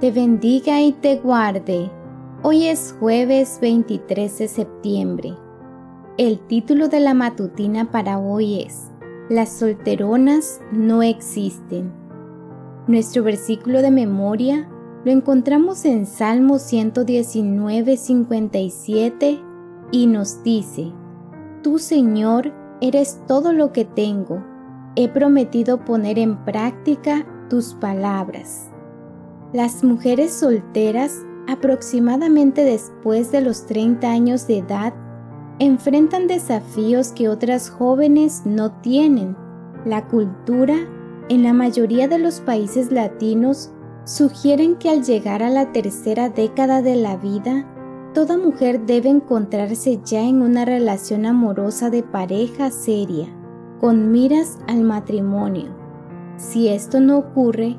te bendiga y te guarde. Hoy es jueves 23 de septiembre. El título de la matutina para hoy es Las solteronas no existen. Nuestro versículo de memoria lo encontramos en Salmo 119, 57 y nos dice, Tú Señor eres todo lo que tengo. He prometido poner en práctica tus palabras. Las mujeres solteras, aproximadamente después de los 30 años de edad, enfrentan desafíos que otras jóvenes no tienen. La cultura, en la mayoría de los países latinos, sugieren que al llegar a la tercera década de la vida, toda mujer debe encontrarse ya en una relación amorosa de pareja seria, con miras al matrimonio. Si esto no ocurre,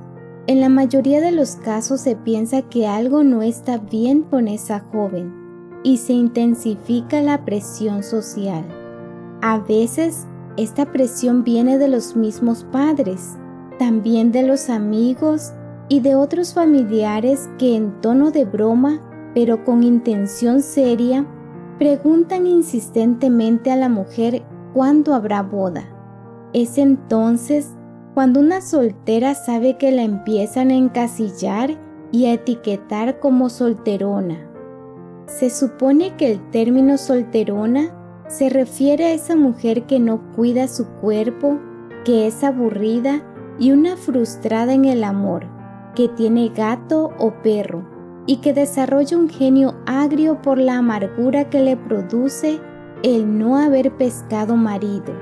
en la mayoría de los casos se piensa que algo no está bien con esa joven y se intensifica la presión social. A veces esta presión viene de los mismos padres, también de los amigos y de otros familiares que en tono de broma, pero con intención seria, preguntan insistentemente a la mujer cuándo habrá boda. Es entonces cuando una soltera sabe que la empiezan a encasillar y a etiquetar como solterona. Se supone que el término solterona se refiere a esa mujer que no cuida su cuerpo, que es aburrida y una frustrada en el amor, que tiene gato o perro y que desarrolla un genio agrio por la amargura que le produce el no haber pescado marido.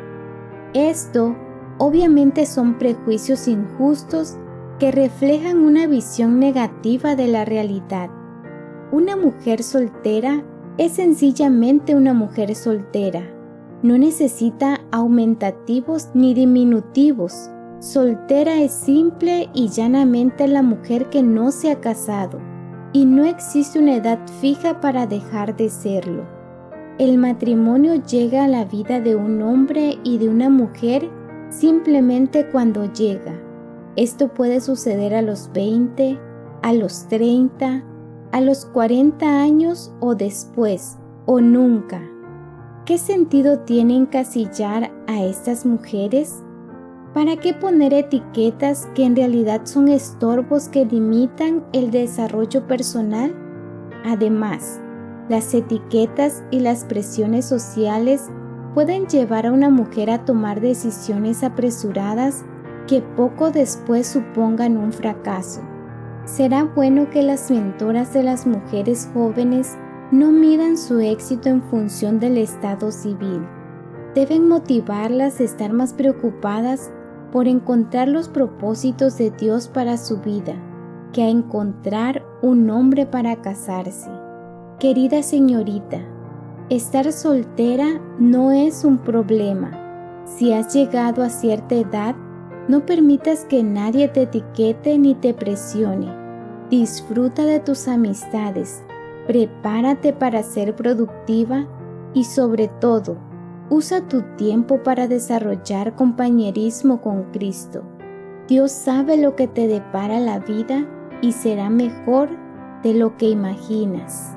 Esto obviamente son prejuicios injustos que reflejan una visión negativa de la realidad. Una mujer soltera es sencillamente una mujer soltera. No necesita aumentativos ni diminutivos. Soltera es simple y llanamente la mujer que no se ha casado, y no existe una edad fija para dejar de serlo. El matrimonio llega a la vida de un hombre y de una mujer simplemente cuando llega. Esto puede suceder a los 20, a los 30, a los 40 años o después, o nunca. ¿Qué sentido tiene encasillar a estas mujeres? ¿Para qué poner etiquetas que en realidad son estorbos que limitan el desarrollo personal? Además, las etiquetas y las presiones sociales pueden llevar a una mujer a tomar decisiones apresuradas que poco después supongan un fracaso. Será bueno que las mentoras de las mujeres jóvenes no midan su éxito en función del estado civil. Deben motivarlas a estar más preocupadas por encontrar los propósitos de Dios para su vida que a encontrar un hombre para casarse. Querida señorita, Estar soltera no es un problema. Si has llegado a cierta edad, no permitas que nadie te etiquete ni te presione. Disfruta de tus amistades, prepárate para ser productiva y sobre todo, usa tu tiempo para desarrollar compañerismo con Cristo. Dios sabe lo que te depara la vida y será mejor de lo que imaginas.